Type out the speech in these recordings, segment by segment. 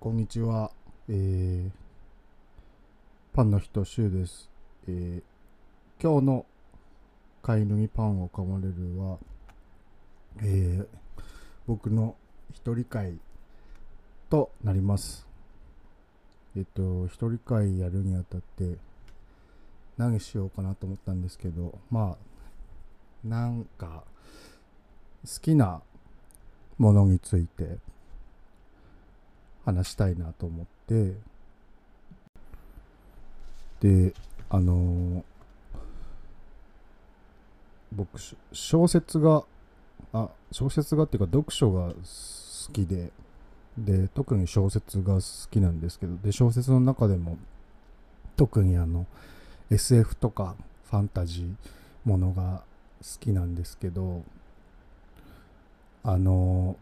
こんにちは。えー、パンの人、シュウです。えー、今日の飼い犬にパンを噛まれるは、えー、僕の一人会となります。えっと、一人会やるにあたって、何しようかなと思ったんですけど、まあ、なんか、好きなものについて、話したいなと思って。であのー僕小説があ小説がっていうか読書が好きで。で特に小説が好きなんですけど。で小説の中でも特にあの SF とかファンタジーものが好きなんですけど。あの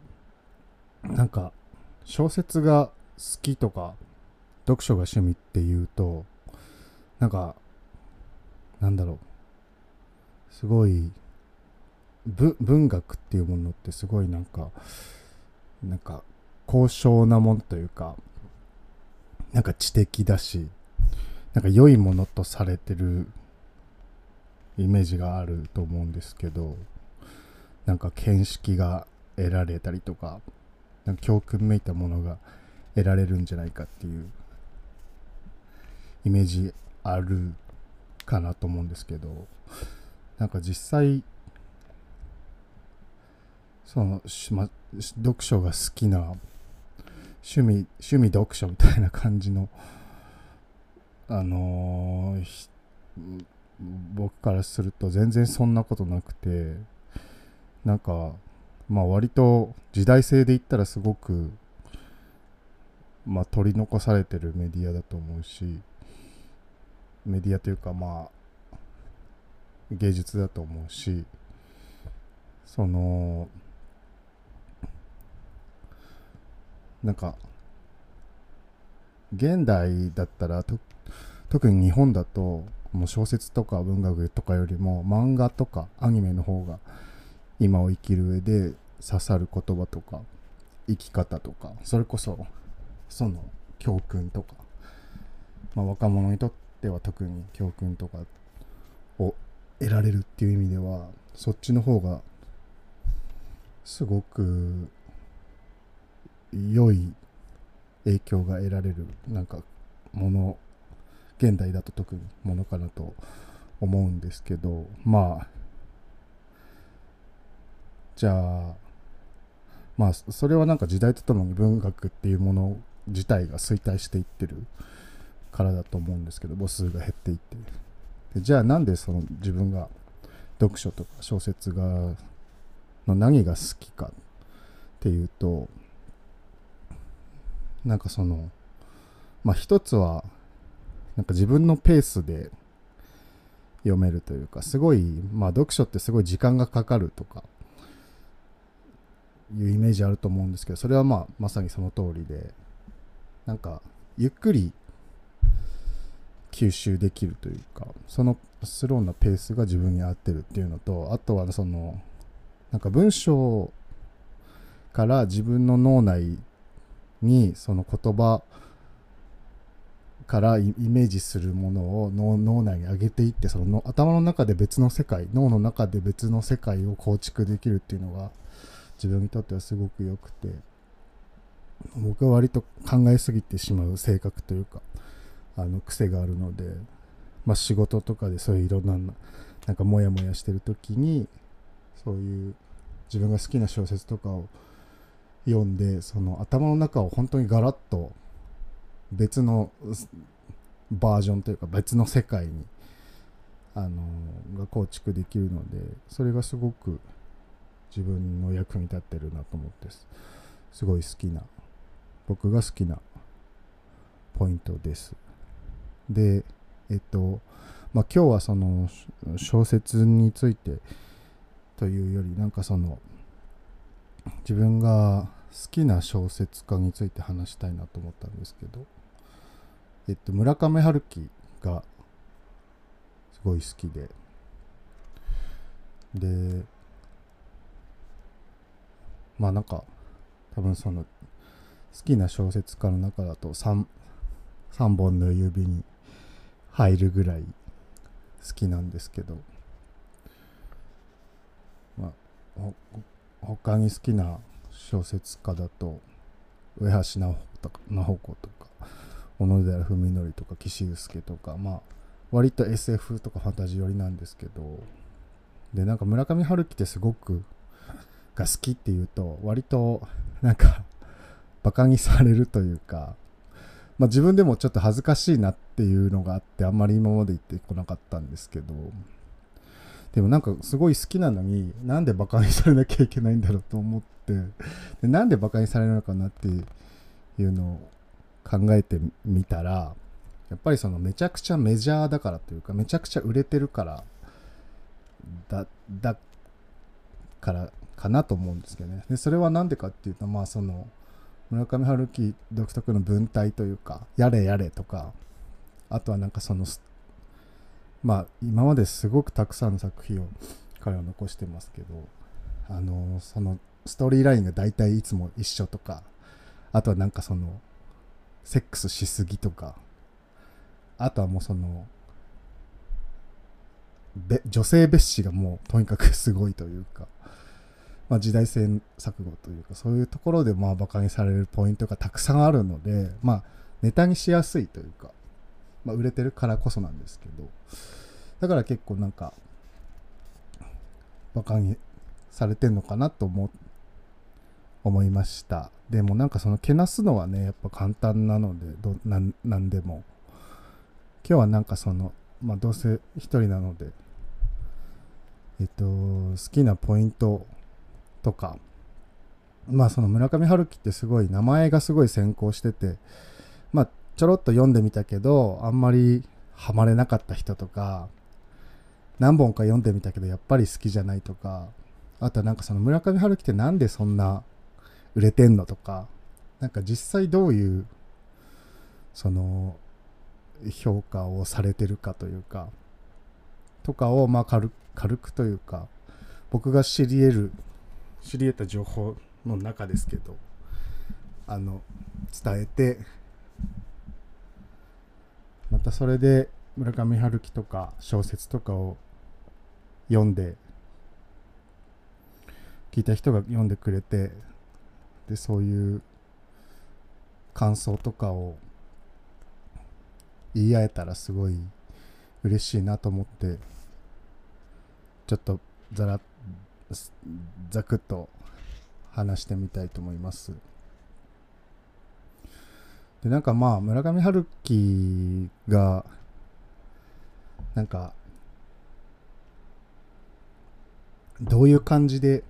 なんか小説が好きとか読書が趣味っていうとなんかなんだろう。すごい文学っていうものってすごいなんかなんか高尚なものというかなんか知的だしなんか良いものとされてるイメージがあると思うんですけどなんか見識が得られたりとか教訓めいたものが得られるんじゃないかっていうイメージあるかなと思うんですけどなんか実際その、ま、読書が好きな趣味趣味読書みたいな感じのあの僕からすると全然そんなことなくてなんかまあ割と時代性で言ったらすごくまあ取り残されてるメディアだと思うしメディアというかまあ芸術だと思うしそのなんか現代だったらと特に日本だともう小説とか文学とかよりも漫画とかアニメの方が今を生きる上で刺さる言葉とか生き方とかそれこそその教訓とか、まあ、若者にとっては特に教訓とかを得られるっていう意味ではそっちの方がすごく良い影響が得られるなんかもの現代だと特にものかなと思うんですけどまあじゃあまあそれはなんか時代とともに文学っていうもの自体が衰退していってるからだと思うんですけど母数が減っていってでじゃあなんでその自分が読書とか小説がの何が好きかっていうとなんかそのまあ一つはなんか自分のペースで読めるというかすごいまあ読書ってすごい時間がかかるとかいうイメージあると思うんですけどそれはまあまさにその通りでなんかゆっくり吸収できるというかそのスローなペースが自分に合ってるっていうのとあとはそのなんか文章から自分の脳内にその言葉からイメージするものを脳脳内に上げていってその頭の中で別の世界脳の中で別の世界を構築できるっていうのが自分にとってはすごく良くて僕は割と考えすぎてしまう性格というかあの癖があるので、まあ、仕事とかでそういういろんななんかモヤモヤしてる時にそういう自分が好きな小説とかを読んでその頭の中を本当にガラッと別のバージョンというか別の世界にあのが構築できるのでそれがすごく自分の役に立ってるなと思ってすごい好きな僕が好きなポイントです。でえっとまあ今日はその小説についてというよりなんかその自分が好きな小説家について話したいなと思ったんですけどえっと村上春樹がすごい好きで。でまあなんか多分その好きな小説家の中だと 3, 3本の指に入るぐらい好きなんですけど、まあ、他に好きな小説家だと上橋直子とか小野寺文則とか岸優介とかまあ割と SF とかファンタジー寄りなんですけど。でなんか村上春樹ってすごくが好きっていうと割となんかバカにされるというか、まあ、自分でもちょっと恥ずかしいなっていうのがあってあんまり今まで言ってこなかったんですけどでもなんかすごい好きなのになんでバカにされなきゃいけないんだろうと思ってでなんでバカにされるのかなっていうのを考えてみたらやっぱりそのめちゃくちゃメジャーだからというかめちゃくちゃ売れてるからだだからかなと思うんですけどね。でそれは何でかっていうとまあその村上春樹独特の文体というかやれやれとかあとはなんかそのまあ今まですごくたくさんの作品を彼は残してますけどあのそのストーリーラインが大体いつも一緒とかあとはなんかそのセックスしすぎとかあとはもうその女性蔑視がもうとにかくすごいというか、まあ、時代性錯誤というかそういうところでまあバカにされるポイントがたくさんあるのでまあネタにしやすいというか、まあ、売れてるからこそなんですけどだから結構なんかバカにされてんのかなと思思いました。でもなんかそのけなすのはねやっぱ簡単なのでどなんなんでも。今日はなんかそのまあどうせ一人なのでえっと好きなポイントとかまあその村上春樹ってすごい名前がすごい先行しててまあちょろっと読んでみたけどあんまりハマれなかった人とか何本か読んでみたけどやっぱり好きじゃないとかあとはなんかその村上春樹ってなんでそんな売れてんのとかなんか実際どういうその評価をされてるかというかとかをまあ軽軽くというか僕が知り得る知り得た情報の中ですけどあの伝えてまたそれで村上春樹とか小説とかを読んで聞いた人が読んでくれてでそういう感想とかを言い合えたらすごい嬉しいなと思ってちょっとざらざくっと話してみたいと思います。でなんかまあ村上春樹がなんかどういう感じで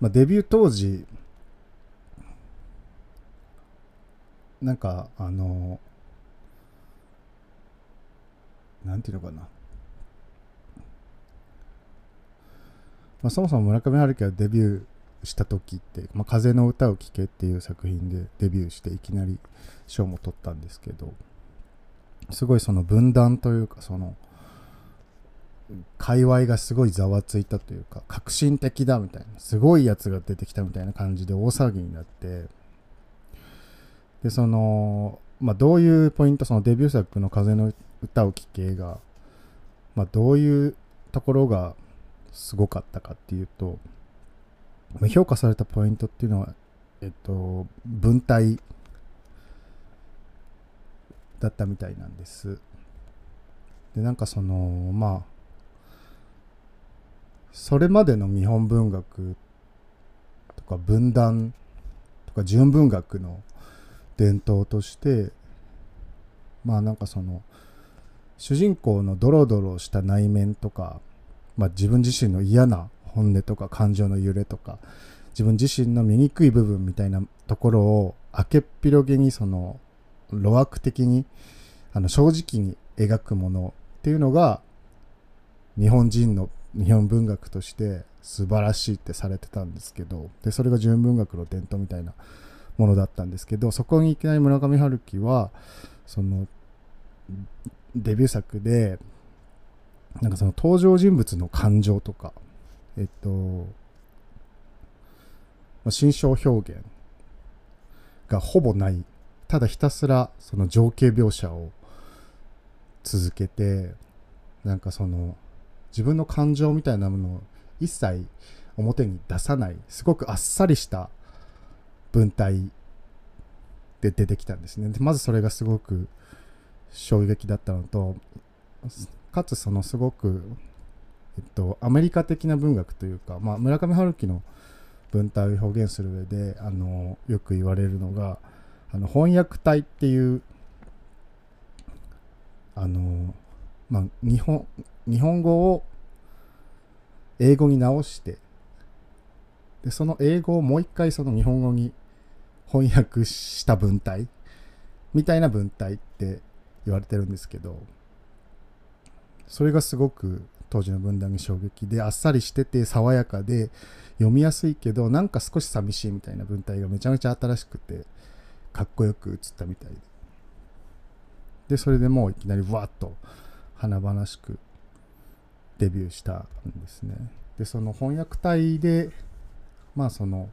まあ、デビュー当時なんかあのなんていうのかな、まあ、そもそも村上春樹がデビューした時って「まあ、風の歌を聴け」っていう作品でデビューしていきなり賞も取ったんですけどすごいその分断というかその界隈がすごいざわついたというか革新的だみたいなすごいやつが出てきたみたいな感じで大騒ぎになってでそのまあどういうポイントそのデビュー作の「風の歌を聴け」がまあどういうところがすごかったかっていうと評価されたポイントっていうのはえっと文体だったみたいなんです。でなんかそのまあそれまでの日本文学とか文壇とか純文学の伝統としてまあなんかその主人公のドロドロした内面とか、まあ、自分自身の嫌な本音とか感情の揺れとか自分自身の醜い部分みたいなところを明けっ広げにその路悪的にあの正直に描くものっていうのが日本人の日本文学として素晴らしいってされてたんですけどでそれが純文学の伝統みたいなものだったんですけどそこにいきなり村上春樹はそのデビュー作でなんかその登場人物の感情とかえっとま心象表現がほぼないただひたすらその情景描写を続けてなんかその自分の感情みたいなものを一切表に出さないすごくあっさりした文体で出てきたんですね。でまずそれがすごく衝撃だったのとかつそのすごく、えっと、アメリカ的な文学というか、まあ、村上春樹の文体を表現する上であのよく言われるのがあの翻訳体っていうあの、まあ、日本日本語を英語に直してでその英語をもう一回その日本語に翻訳した文体みたいな文体って言われてるんですけどそれがすごく当時の文壇に衝撃であっさりしてて爽やかで読みやすいけどなんか少し寂しいみたいな文体がめちゃめちゃ新しくてかっこよく映ったみたいで。でそれでもういきなりわっと華々しくデビューしたんですね。でその翻訳隊でまあその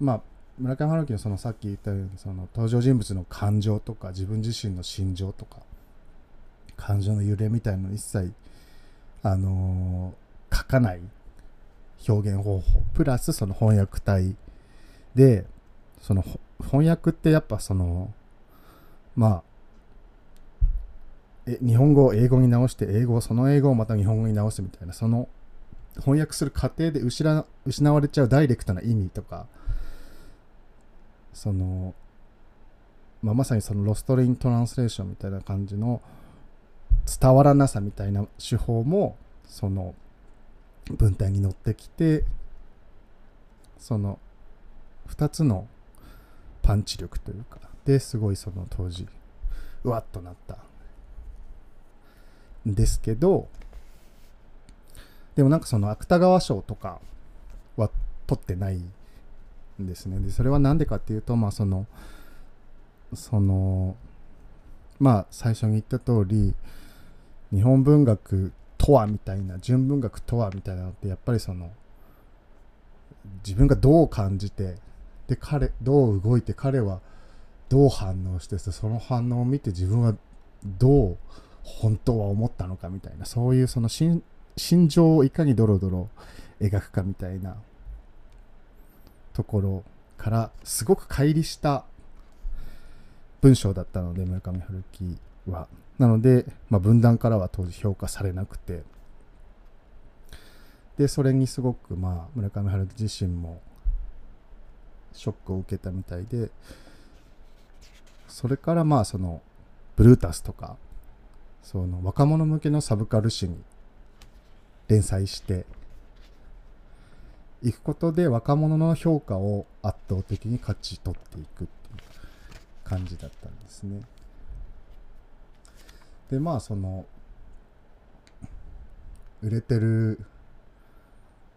まあ村上春樹のそのさっき言ったようにその登場人物の感情とか自分自身の心情とか感情の揺れみたいなの一切あのー、書かない表現方法プラスその翻訳体でその翻訳ってやっぱそのまあえ日本語を英語に直して英語をその英語をまた日本語に直すみたいなその翻訳する過程で失失われちゃうダイレクトな意味とかその、まあ、まさにそのロストリントランスレーションみたいな感じの伝わらなさみたいな手法もその文体に乗ってきてその2つのパンチ力というかですごいその当時うわっとなった。んですけどでもなんかその芥川賞とかは取ってないんですね。でそれは何でかっていうとまあそのそのまあ最初に言った通り日本文学とはみたいな純文学とはみたいなのってやっぱりその自分がどう感じてで彼どう動いて彼はどう反応してその反応を見て自分はどう本当は思ったのかみたいなそういうその心情をいかにドロドロ描くかみたいなところからすごく乖離した文章だったので村上春樹は。なので、まあ、分断からは当時評価されなくてでそれにすごく、まあ、村上春樹自身もショックを受けたみたいでそれからまあそのブルータスとかその若者向けのサブカル誌に連載していくことで若者の評価を圧倒的に勝ち取っていくっていう感じだったんですね。でまあその売れてる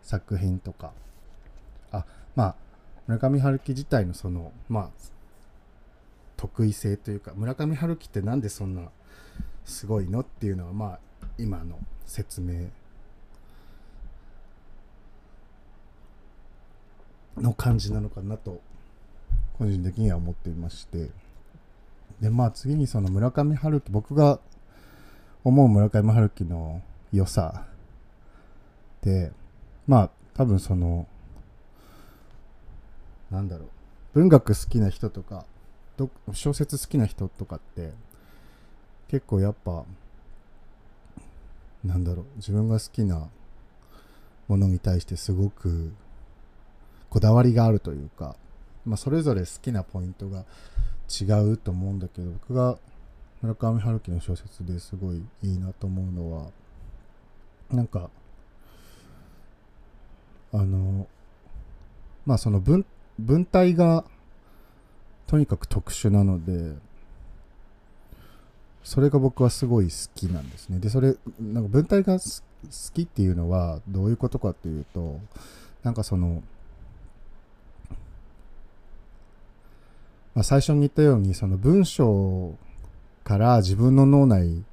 作品とか。あまあ村上春樹自体のそのまあ得意性というか村上春樹ってなんでそんなすごいのっていうのはまあ今の説明。の感じなのかなと個人的には思っていまして。でまあ次にその村上春樹僕が思う村上春樹の良さでまあ多分そのなんだろう文学好きな人とか小説好きな人とかって結構やっぱなんだろう自分が好きなものに対してすごくこだわりがあるというか、まあ、それぞれ好きなポイントが違うと思うんだけど僕が村上春樹の小説ですごいいいなと思うのはなんかあのまあその文文体がとにかく特殊なのでそれが僕はすごい好きなんですね。でそれなんか文体が好きっていうのはどういうことかっていうとなんかそのまあ、最初に言ったようにその文章から自分の脳内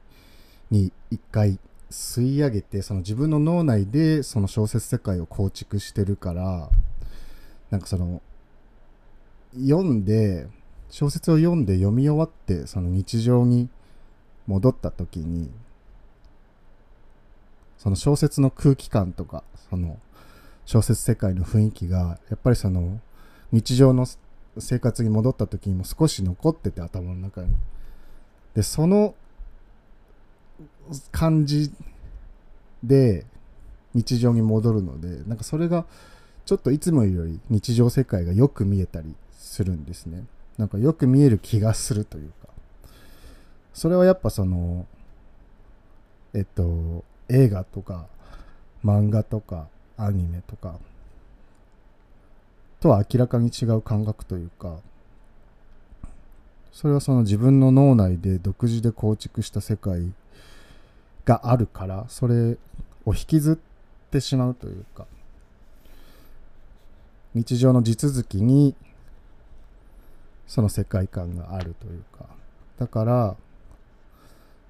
に一回吸い上げてその自分の脳内でその小説世界を構築してるからなんかその読んで小説を読んで読み終わってその日常に戻った時にその小説の空気感とかその小説世界の雰囲気がやっぱりその日常の生活に戻った時にも少し残ってて頭の中に。でその感じで日常に戻るのでなんかそれがちょっといつもより日常世界がよく見えたりするんですね。なんかよく見える気がするというか。それはやっぱそのえっと映画とか漫画とかアニメとかとは明らかに違う感覚というかそれはその自分の脳内で独自で構築した世界があるからそれを引きずってしまうというか日常の地続きにその世界観があるというか。だから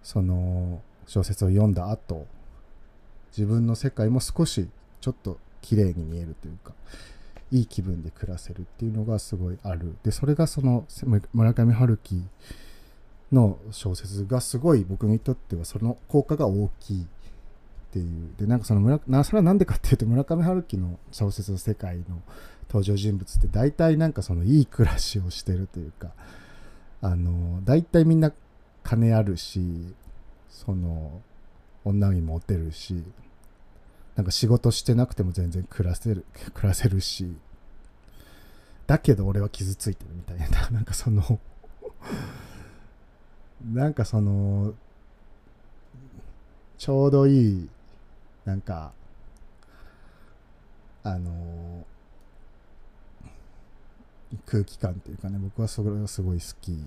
その小説を読んだ後自分の世界も少しちょっと綺麗に見えるというかいい気分で暮らせるっていうのがすごいある。でそれがその村上春樹の小説がすごい僕にとってはその効果が大きいっていう。でなんかその村それは何でかっていうと村上春樹の小説の世界の登場人物って大体なんかそのいい暮らしをしてるというかあの大体みんな金あるしその女にモテるしなんか仕事してなくても全然暮らせる 暮らせるし。だけど俺は傷ついてるみたいな。なんかその なんかそのちょうどいいなんかあの空気感というかね。僕はそれがすごい好き。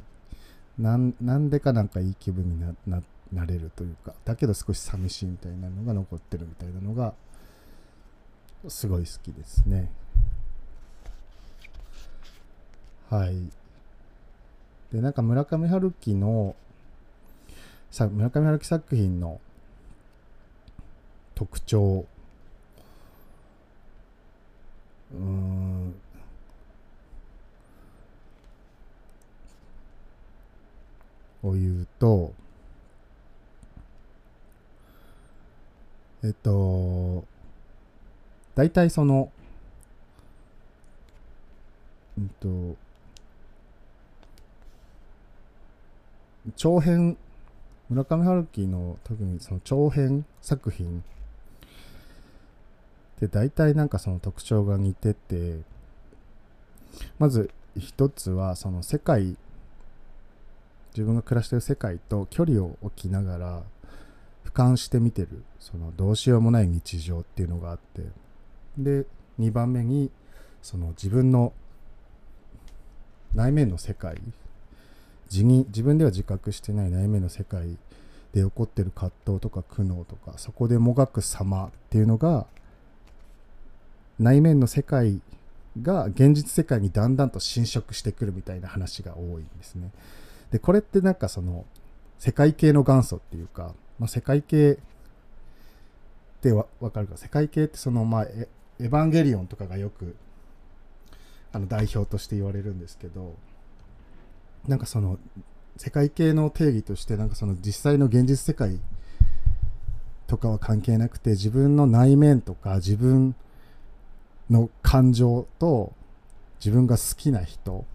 なんなんでかなんかいい気分になななれるというか。だけど少し寂しいみたいなのが残ってるみたいなのがすごい好きですね。はい。でなんか村上春樹のさ村上春樹作品の特徴。うん。を言うとえっと大体そのうんと長編村上春樹の特にその長編作品で大体なんかその特徴が似ててまず一つはその世界自分が暮らしてる世界と距離を置きながら俯瞰して見てるそのどうしようもない日常っていうのがあって。で2番目にその自分の内面の世界自に自分では自覚してない内面の世界で起こってる葛藤とか苦悩とかそこでもがく様っていうのが内面の世界が現実世界にだんだんと侵食してくるみたいな話が多いんですね。でこれってなんかその世界系の元祖っていうか、まあ、世界系ってわかるか世界系ってそのまあエヴァンゲリオンとかがよくあの代表として言われるんですけどなんかその世界系の定義としてなんかその実際の現実世界とかは関係なくて自分の内面とか自分の感情と自分が好きな人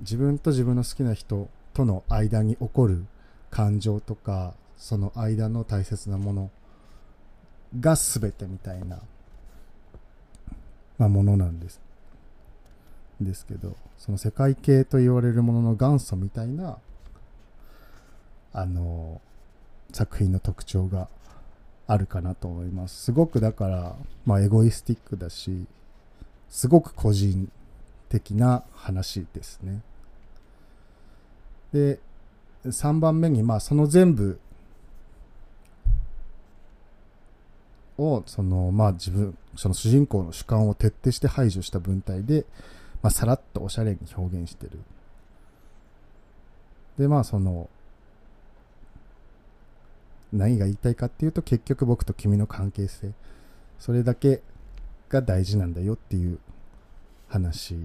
自分と自分の好きな人との間に起こる感情とかその間の大切なものが全てみたいな、まあ、ものなんです。ですけどその世界系と言われるものの元祖みたいなあの作品の特徴があるかなと思います。すごくだからまあエゴイスティックだしすごく個人的な話ですね。で3番目にまあその全部をそのまあ自分その主人公の主観を徹底して排除した文体で、まあ、さらっとおしゃれに表現してる。でまあその何が言いたいかっていうと結局僕と君の関係性。それだけが大事なんだよっていう話。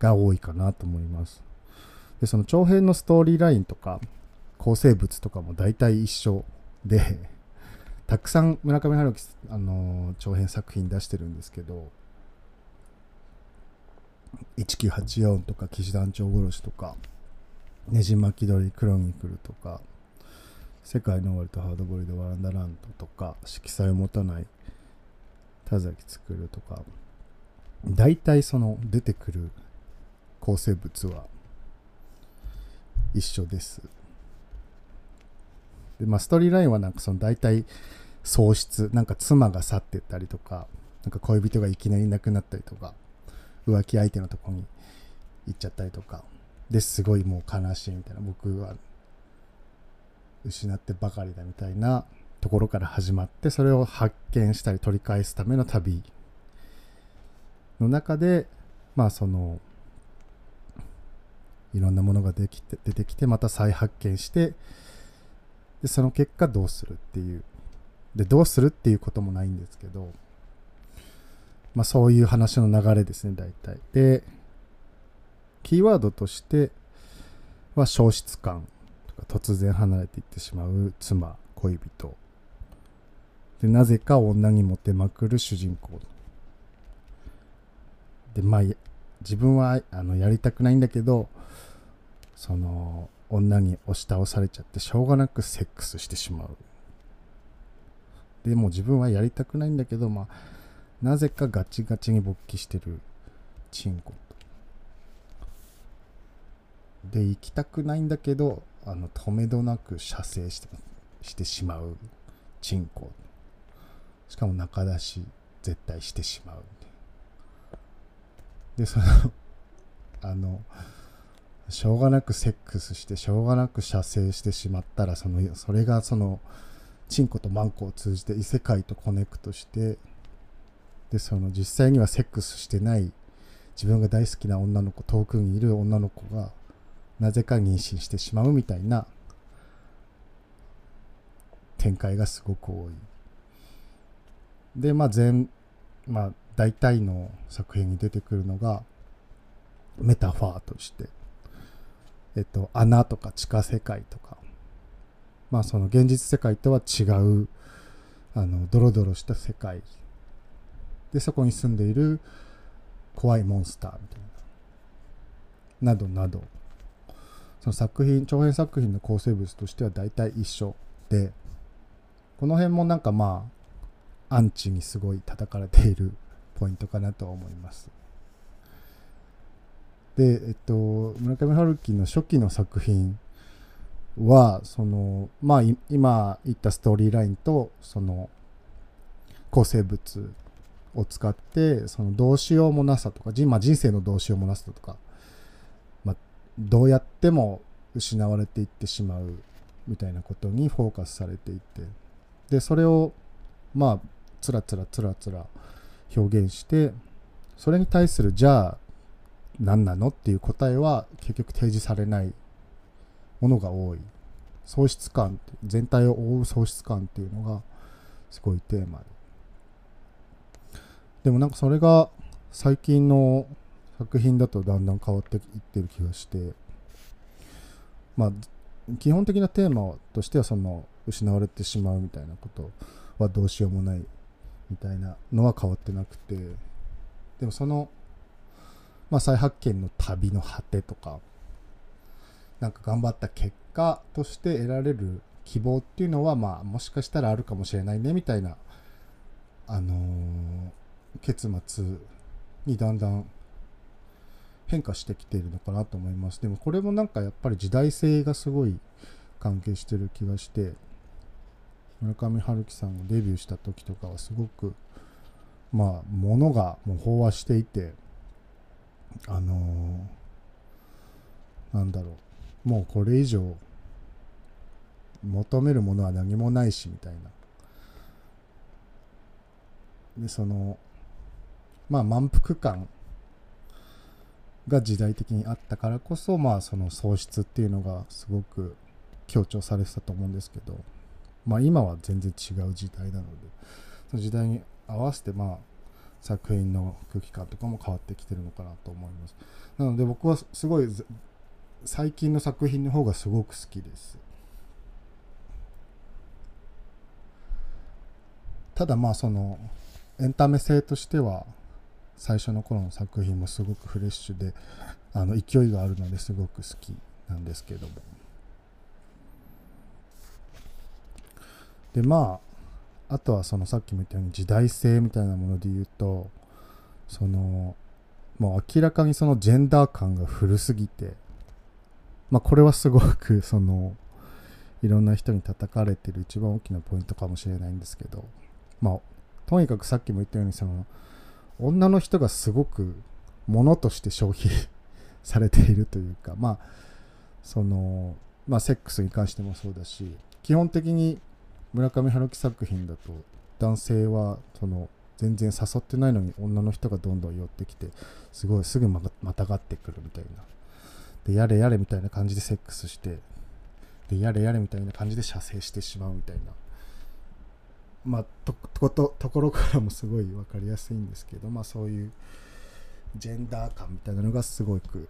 が多いかなと思います。でその長編のストーリーラインとか構成物とかも大体一緒で たくさん村上春樹、あの長編作品出してるんですけど1984とか騎士団長殺しとかねじ巻き鳥クロニクルとか世界の終わりとハードボイルドワランダランドとか色彩を持たない田崎作るとか大体その出てくる構成物は一緒です。でまあストーリーラインはなんかその大体喪失なんか妻が去ってったりとかなんか恋人がいきなりいなくなったりとか浮気相手のとこに行っちゃったりとかですごいもう悲しいみたいな僕は失ってばかりだみたいなところから始まってそれを発見したり取り返すための旅の中でまあそのいろんなものができて出てきてまた再発見してでその結果どうするっていう。でどうするっていうこともないんですけど。まあそういう話の流れですね大体。でキーワードとしては消失感とか突然離れていってしまう妻恋人。でなぜか女にモテまくる主人公。でまあ自分はあのやりたくないんだけどその女に押し倒されちゃってしょうがなくセックスしてしまう。でも自分はやりたくないんだけどまあなぜかガチガチに勃起してるチンコで行きたくないんだけどあの止めどなく射精してしてしまうチンコ。しかも中出し絶対してしまう。でそのあのしょうがなくセックスしてしょうがなく射精してしまったらそのそれがそのチンコとマンコを通じて異世界とコネクトしてでその実際にはセックスしてない自分が大好きな女の子遠くにいる女の子がなぜか妊娠してしまうみたいな展開がすごく多い。で、まあ全、まあ大体の作品に出てくるのがメタファーとして、えっと、穴とか地下世界とか、まあその現実世界とは違う、あの、ドロドロした世界。で、そこに住んでいる怖いモンスターみたいな。などなど。その作品長編作品の構成物としては大体一緒でこの辺もなんかまあアンチにすごい叩かれているポイントかなとは思いますでえっと村上春樹の初期の作品はそのまあ今言ったストーリーラインとその構成物を使ってそのどうしようもなさとか、まあ、人生のどうしようもなさとかまどうやっても失われていってしまうみたいなことにフォーカスされていてでそれをまあつらつらつらつら表現してそれに対するじゃあ何なの？っていう答えは結局提示されないものが多い。喪失感全体を覆う喪失感っていうのがすごいテーマで。でもなんかそれが最近の作品だとだんだん変わっていってる気がして。まあ基本的なテーマとしてはその失われてしまうみたいなことはどうしようもないみたいなのは変わってなくて。でもその、まあ、再発見の旅の果てとかなんか頑張った結果として得られる希望っていうのはまあもしかしたらあるかもしれないねみたいなあのー、結末にだんだん変化してきているのかなと思います。でもこれもなんかやっぱり時代性がすごい関係してる気がして、村上春樹さんがデビューした時とかはすごく、まあ、ものがもう飽和していて、あのー、なんだろう、もうこれ以上求めるものは何もないしみたいな。で、その、まあ満腹感が時代的にあったからこそ、まあ、その喪失っていうのがすごく強調されてたと思うんですけど、まあ、今は全然違う時代なのでその時代に合わせて、まあ、作品の空気感とかも変わってきてるのかなと思います。なので僕はすごい最近の作品の方がすごく好きです。ただまあそのエンタメ性としては最初の頃の作品もすごくフレッシュであの勢いがあるのですごく好きなんですけども。でまああとはそのさっきも言ったように時代性みたいなもので言うとそのもう明らかにそのジェンダー感が古すぎてまあこれはすごくそのいろんな人に叩かれてる一番大きなポイントかもしれないんですけどまあとにかくさっきも言ったようにその女の人がすごくものとして消費されているというかまあそのまあセックスに関してもそうだし基本的に村上春樹作品だと男性はその全然誘ってないのに女の人がどんどん寄ってきてすごいすぐまたがってくるみたいな。でやれやれみたいな感じでセックスしてでやれやれみたいな感じで射精してしまうみたいな。まあとことところからもすごい分かりやすいんですけどまあそういうジェンダー感みたいなのがすごく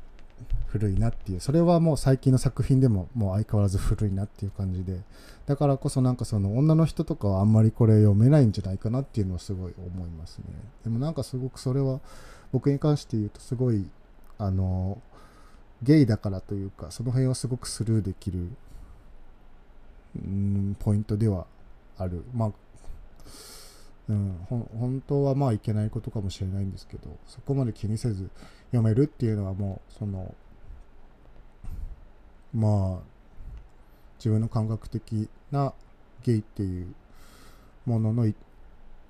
古いなっていう。それはもう最近の作品でももう相変わらず古いなっていう感じで。だからこそなんかその女の人とかはあんまりこれ読めないんじゃないかなっていうのはすごい思いますね。でもなんかすごくそれは僕に関して言うとすごいあのゲイだからというかその辺はすごくスルーできるうんポイントではある。まあうん、本当はまあいけないことかもしれないんですけどそこまで気にせず読めるっていうのはもうそのまあ自分の感覚的なゲイっていうものの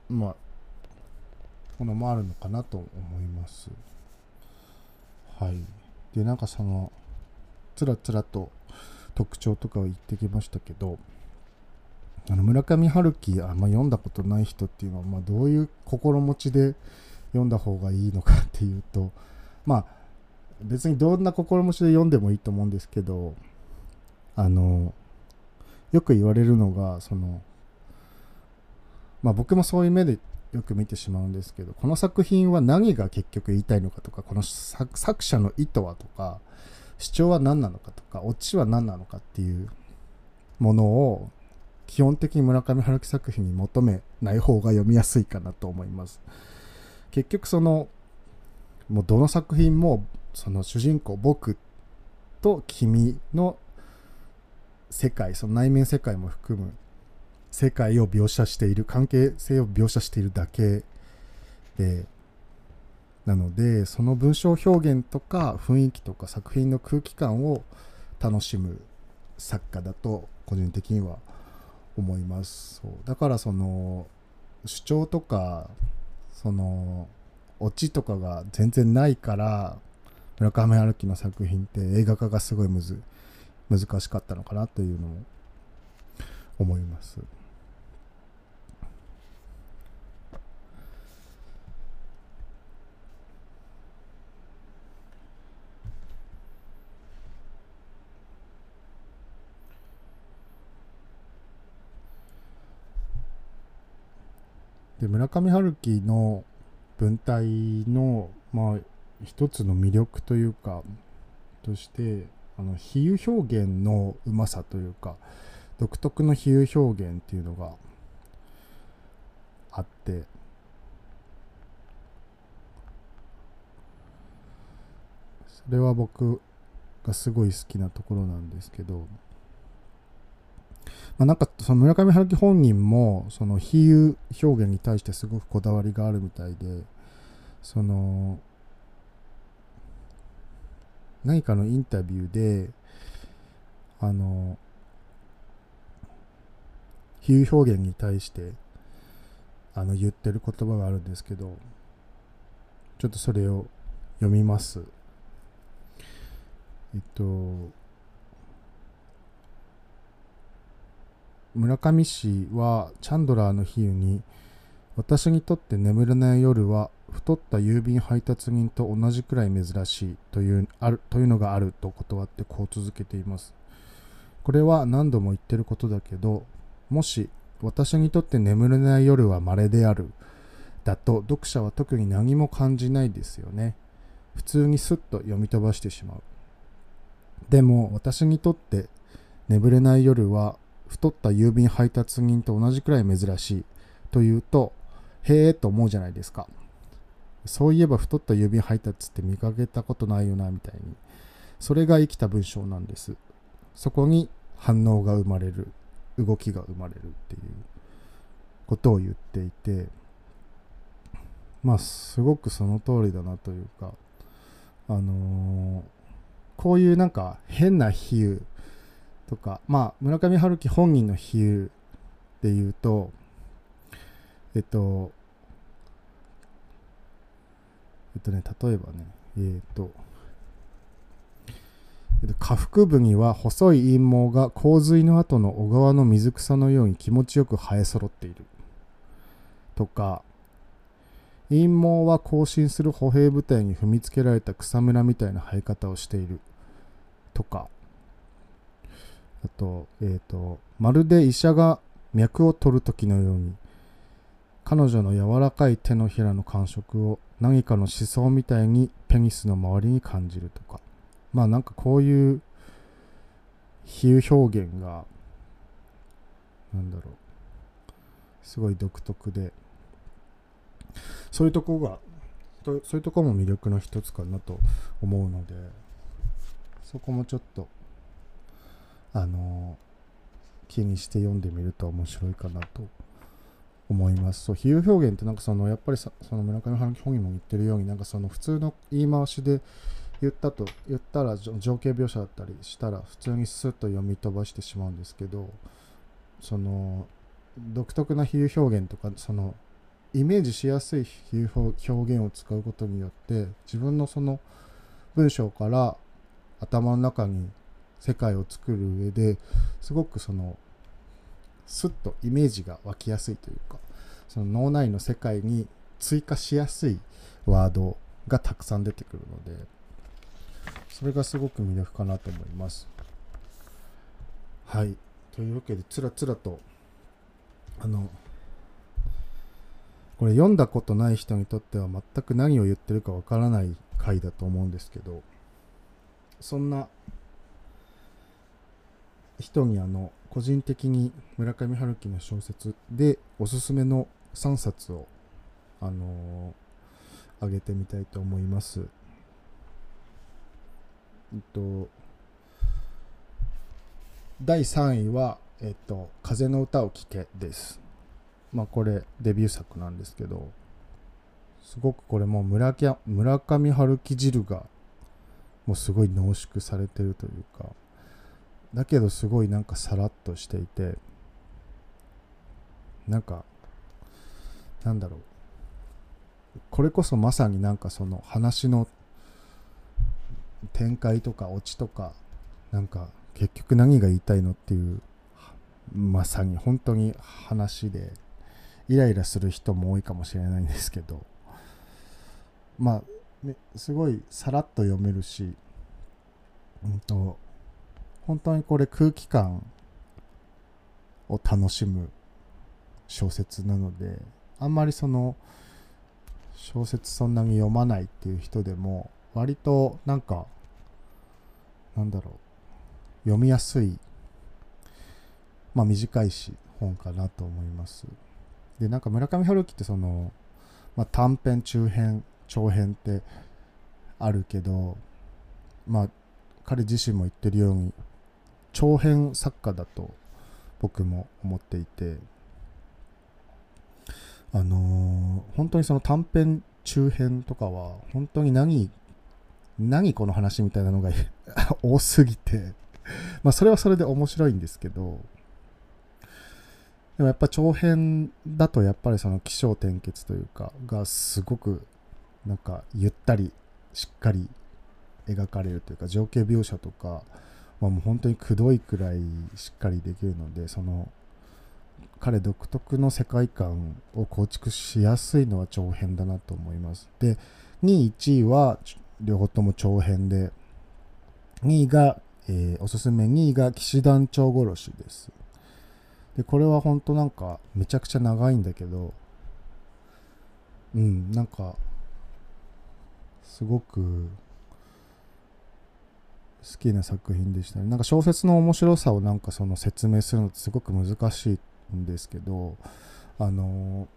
まあものもあるのかなと思います。はい。でなんかそのつらつらと特徴とかを言ってきましたけどあの村上春樹あんま読んだことない人っていうのは、まあ、どういう心持ちで読んだ方がいいのかっていうとまあ別にどんな心持ちで読んでもいいと思うんですけどあのよく言われるのがそのまあ僕もそういう目でよく見てしまうんですけどこの作品は何が結局言いたいのかとかこの作者の意図はとか主張は何なのかとかオチは何なのかっていうものを基本的に村上春樹作品に求めない方が読みやすいかなと思います。結局そのもうどの作品もその主人公僕と君の世界その内面世界も含む世界を描写している関係性を描写しているだけでなのでその文章表現とか雰囲気とか作品の空気感を楽しむ作家だと個人的には思います。そう。だからその主張とかそのオチとかが全然ないから村上春樹の作品って映画化がすごいむず難しかったのかなというのを思います。で村上春樹の文体のまあ一つの魅力というかとしてあの比喩表現のうまさというか独特の比喩表現っていうのがあって。それは僕がすごい好きなところなんですけど。まあ、なんかその村上春樹本人もその比喩表現に対してすごくこだわりがあるみたいでその何かのインタビューであの比喩表現に対してあの言ってる言葉があるんですけどちょっとそれを読みます。えっと村上氏はチャンドラーの比喩に私にとって眠れない夜は太った郵便配達人と同じくらい珍しいというあるというのがあると断ってこう続けています。これは何度も言ってることだけどもし私にとって眠れない夜は稀であるだと読者は特に何も感じないですよね。普通にスッと読み飛ばしてしまう。でも私にとって眠れない夜は太った郵便配達人と同じくらい珍しいというと、へえと思うじゃないですか。そういえば太った郵便配達って見かけたことないよなみたいに。それが生きた文章なんです。そこに反応が生まれる、動きが生まれるっていうことを言っていて、まあすごくその通りだなというか、あのー、こういうなんか変な比喩とか、まあ村上春樹本人の比喩で言うと、えっと、えっとね、例えばね、えー、っと、下腹部には細い陰毛が洪水の後の小川の水草のように気持ちよく生え揃っている。とか、陰毛は行進する歩兵部隊に踏みつけられた草むらみたいな生え方をしている。とか、あと、えっ、ー、と、まるで医者が脈を取る時のように、彼女の柔らかい手のひらの感触を何かの思想みたいにペニスの周りに感じるとか。まあなんかこういう比喩表現が、なんだろう、すごい独特で、そういうとこが、そういうとこも魅力の一つかなと思うので、そこもちょっと、あの気にして読んでみると面白いかなと思います。そう、比喩表現ってなんかその、やっぱりその村上春樹本人も言ってるように、なんかその普通の言い回しで言ったと、言ったら情景描写だったりしたら普通にスッと読み飛ばしてしまうんですけど、その、独特な比喩表現とか、その、イメージしやすい比喩表現を使うことによって、自分のその文章から頭の中に世界を作る上ですごくそのスッとイメージが湧きやすいというかその脳内の世界に追加しやすいワードがたくさん出てくるのでそれがすごく魅力かなと思います。はい。というわけでつらつらとあのこれ読んだことない人にとっては全く何を言ってるかわからない回だと思うんですけどそんな人にあの個人的に村上春樹の小説でおすすめの3冊をあのー、げてみたいと思います。えっと第3位は、えっと、風の歌を聴けです。まあこれデビュー作なんですけど、すごくこれも村村上春樹汁がもうすごい濃縮されてるというか、だけどすごいなんかさらっとしていて、なんか、なんだろう。これこそまさになんかその話の展開とかオチとか、なんか結局何が言いたいのっていう、まさに本当に話で、イライラする人も多いかもしれないんですけど、まあ、ね、すごいさらっと読めるし、うんと、本当にこれ空気感を楽しむ小説なので、あんまりその小説そんなに読まないっていう人でも、割となんか、なんだろう、読みやすい、まあ短いし本かなと思います。で、なんか村上春樹ってその、まあ、短編、中編、長編ってあるけど、まあ、彼自身も言ってるように、長編作家だと僕も思っていて、あのー、本当にその短編、中編とかは、本当に何、何この話みたいなのが 多すぎてまあそれはそれで面白いんですけど、でもやっぱ長編だとやっぱりその起承転結というかがすごくなんかゆったりしっかり描かれるというか情景描写とか、まあ、もう本当にくどいくらいしっかりできるのでその彼独特の世界観を構築しやすいのは長編だなと思います。で、2位、1位は両方とも長編で、2位が、えー、おすすめ2位が騎士団長殺しです。で、これは本当なんかめちゃくちゃ長いんだけど、うんなんかすごく好きな作品でしたね。なんか小説の面白さをなんかその説明するのってすごく難しいんですけどあの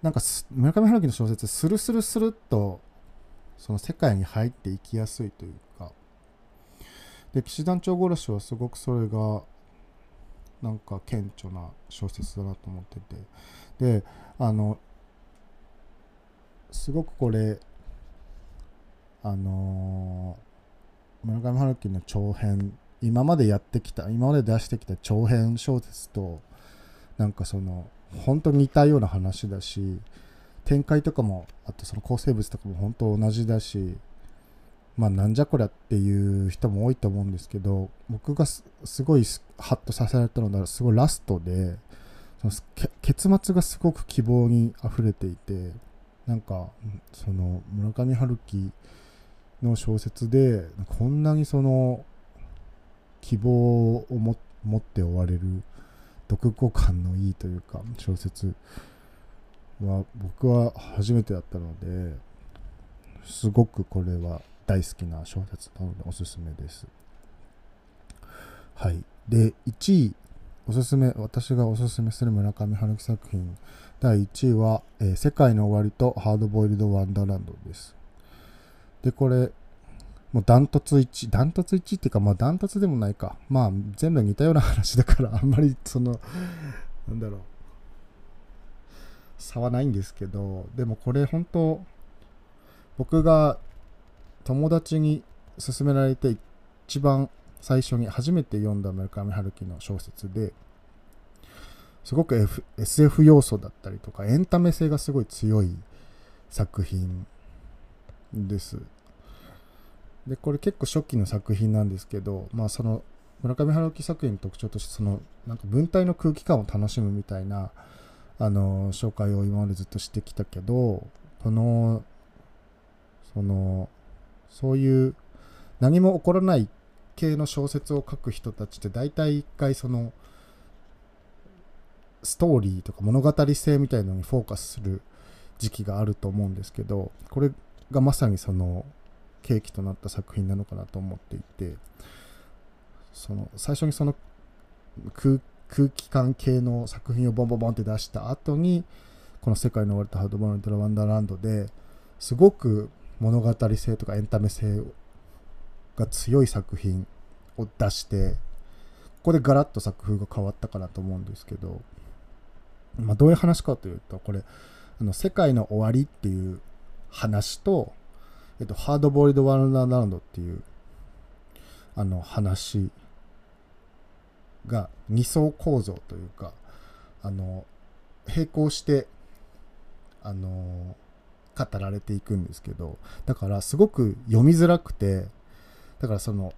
なんか村上春樹の小説スルスルスルっとその世界に入っていきやすいというかで騎士団長殺しはすごくそれがなんか顕著な小説だなと思ってて。であのすごくこれあのー、村上春樹の長編今までやってきた今まで出してきた長編小説となんかその本当に似たような話だし展開とかもあとその構成物とかも本当同じだしまあなんじゃこりゃっていう人も多いと思うんですけど僕がすごいハッとさせられたのはすごいラストでその結末がすごく希望にあふれていてなんかその村上春樹の小説でこんなにその希望を持って終われる読後感のいいというか小説は僕は初めてだったのですごくこれは大好きな小説なのでおすすめです。はい。で、1位、おすすめ、私がおすすめする村上春樹作品、第1位は、えー、世界の終わりとハードボイルド・ワンダーランドです。で、これ、もうダントツ1、ダントツ1っていうか、まあダントツでもないか。まあ全部似たような話だから、あんまりその、なんだろう、差はないんですけど、でもこれ本当、僕が友達に勧められて一番最初に初めて読んだ村上春樹の小説ですごく、F、SF 要素だったりとかエンタメ性がすごい強い作品です。でこれ結構初期の作品なんですけどまあその村上春樹作品の特徴としてそのなんか文体の空気感を楽しむみたいなあの紹介を今までずっとしてきたけどこのそのそういう何も起こらない系の小説を書く人たちって大体一回そのストーリーとか物語性みたいのにフォーカスする時期があると思うんですけどこれがまさにその契機となった作品なのかなと思っていてその最初にその空気感系の作品をボンボンボンって出した後にこの「世界の終わりとハードボールドラワンダーランド」ですごく物語性とかエンタメ性が強い作品を出してここでガラッと作風が変わったかなと思うんですけど、まあ、どういう話かというとこれあの世界の終わりっていう話とえっと、ハードボイルドワンダーランドっていう、あの話が二層構造というか、あの、並行して、あの、語られていくんですけど、だからすごく読みづらくて、だからその、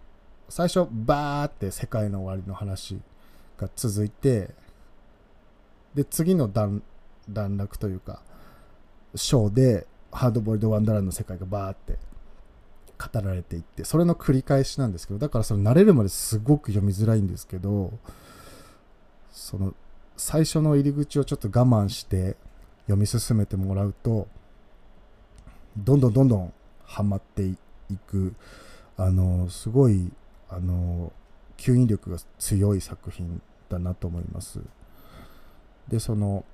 最初、バーって世界の終わりの話が続いて、で、次の段段落というか、章で、ハードボイルド・ワンダーランドの世界がバーって語られていってそれの繰り返しなんですけどだからその慣れるまですごく読みづらいんですけどその最初の入り口をちょっと我慢して読み進めてもらうとどんどんどんどんハマっていくあのすごいあの吸引力が強い作品だなと思います。でその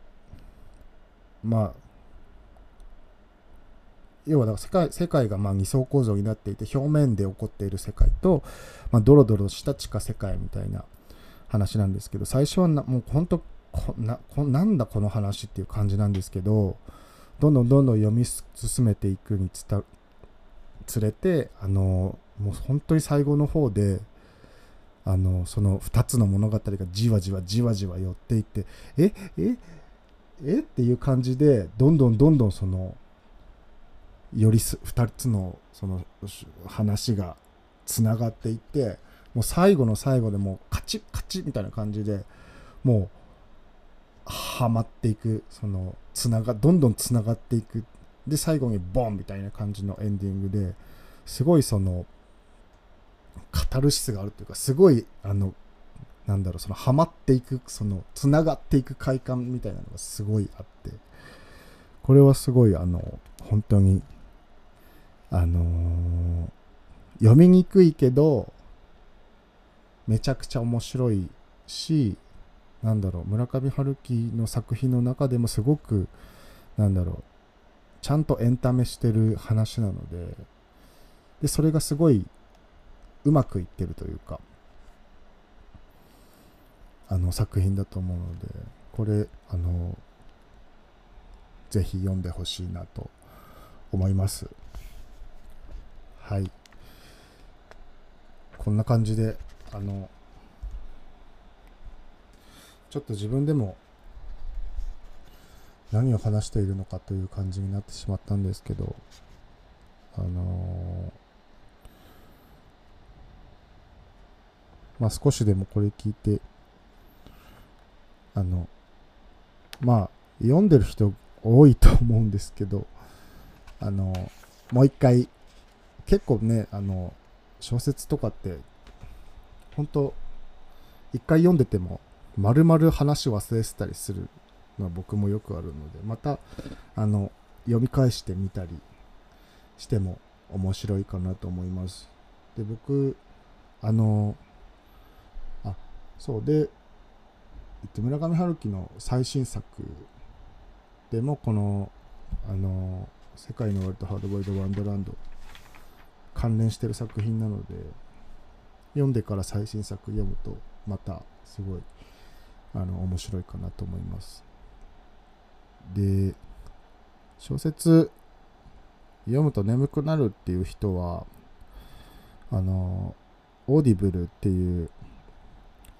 まあ要はだから世界世界がまあ二層構造になっていて表面で起こっている世界と、まあ、ドロドロした地下世界みたいな話なんですけど最初はなもう本当こなこなんだこの話っていう感じなんですけどどんどんどんどん読み進めていくにつたつれてあのもう本当に最後の方であのその2つの物語がじわじわじわじわ寄っていってえええっていう感じでどんどんどんどんそのより2つのその話がつながっていってもう最後の最後でもうカチッカチッみたいな感じでもうはまっていくそのつながどんどんつながっていく。で最後にボンみたいな感じのエンディングですごいそのカタルシスがあるというかすごいあのなんだろうそのハマっていくそのつながっていく快感みたいなのがすごいあってこれはすごいあの本当にあのー読みにくいけどめちゃくちゃ面白いしなんだろう村上春樹の作品の中でもすごくなんだろうちゃんとエンタメしてる話なのででそれがすごいうまくいってるというかあの作品だと思うのでこれあのぜひ読んでほしいなと思います。はい。こんな感じであのちょっと自分でも何を話しているのかという感じになってしまったんですけどあのまあ少しでもこれ聞いてあのまあ読んでる人多いと思うんですけどあのもう一回結構ねあの小説とかって本当一回読んでても丸々話忘れてたりするのは僕もよくあるのでまたあの読み返してみたりしても面白いかなと思います。で僕あのあそうで村上春樹の最新作でもこのあの世界の終わりとハードボイド・ワンドランド関連してる作品なので読んでから最新作読むとまたすごいあの面白いかなと思います。で小説読むと眠くなるっていう人はあの Audible っていう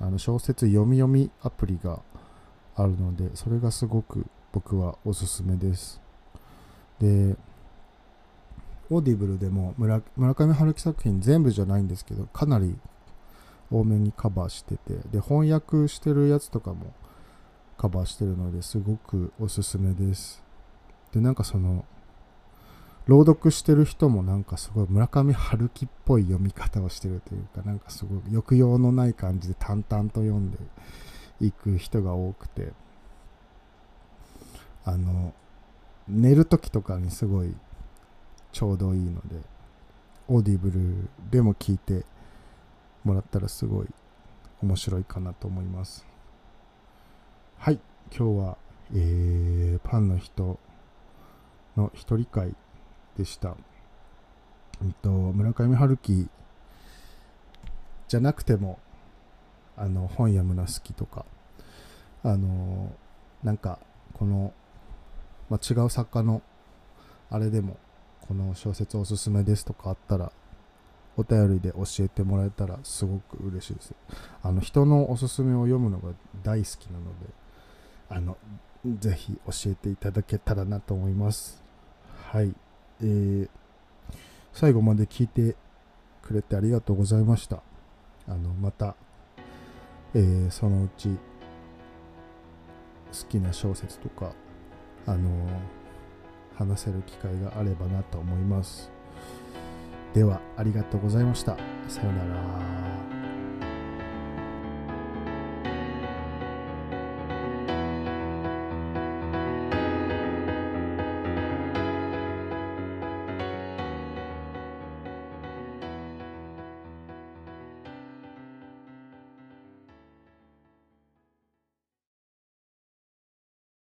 あの小説読み読みアプリがあるのでそれがすごく僕はおすすめです。で Audible でも村上春樹作品全部じゃないんですけどかなり多めにカバーしててで翻訳してるやつとかもカバーしてるのですごくおすすめです。でなんかその朗読してる人もなんかすごい村上春樹っぽい読み方をしてるというかなんかすごい抑揚のない感じで淡々と読んでいく人が多くてあの寝る時とかにすごいちょうどいいのでオーディブルでも聞いてもらったらすごい面白いかなと思いますはい今日は、えー、パンの人の一人会でした。えっと、村上春樹じゃなくても、あの、本読むの好きとか、あの、なんか、この、まあ、違う作家の、あれでも、この小説おすすめですとかあったら、お便りで教えてもらえたらすごく嬉しいです。あの、人のおすすめを読むのが大好きなので、あの、ぜひ教えていただけたらなと思います。はい。えー、最後まで聞いてくれてありがとうございました。あの、また、えー、そのうち、好きな小説とか、あの話せる機会があればなと思います。ではありがとうございました。さようなら。